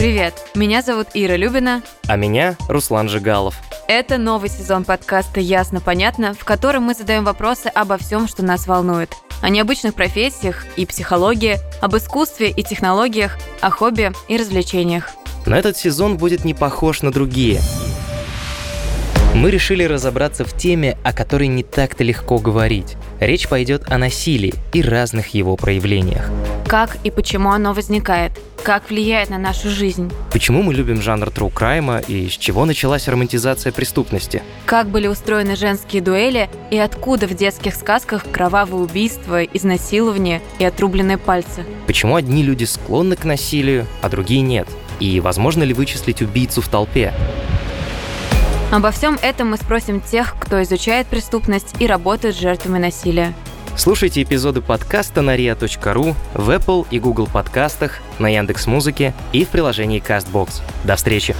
Привет, меня зовут Ира Любина. А меня Руслан Жигалов. Это новый сезон подкаста «Ясно-понятно», в котором мы задаем вопросы обо всем, что нас волнует. О необычных профессиях и психологии, об искусстве и технологиях, о хобби и развлечениях. Но этот сезон будет не похож на другие. Мы решили разобраться в теме, о которой не так-то легко говорить. Речь пойдет о насилии и разных его проявлениях. Как и почему оно возникает? Как влияет на нашу жизнь? Почему мы любим жанр true crime и с чего началась романтизация преступности? Как были устроены женские дуэли и откуда в детских сказках кровавые убийства, изнасилования и отрубленные пальцы? Почему одни люди склонны к насилию, а другие нет? И возможно ли вычислить убийцу в толпе? Обо всем этом мы спросим тех, кто изучает преступность и работает с жертвами насилия. Слушайте эпизоды подкаста на ria.ru, в Apple и Google подкастах, на Яндекс Музыке и в приложении CastBox. До встречи!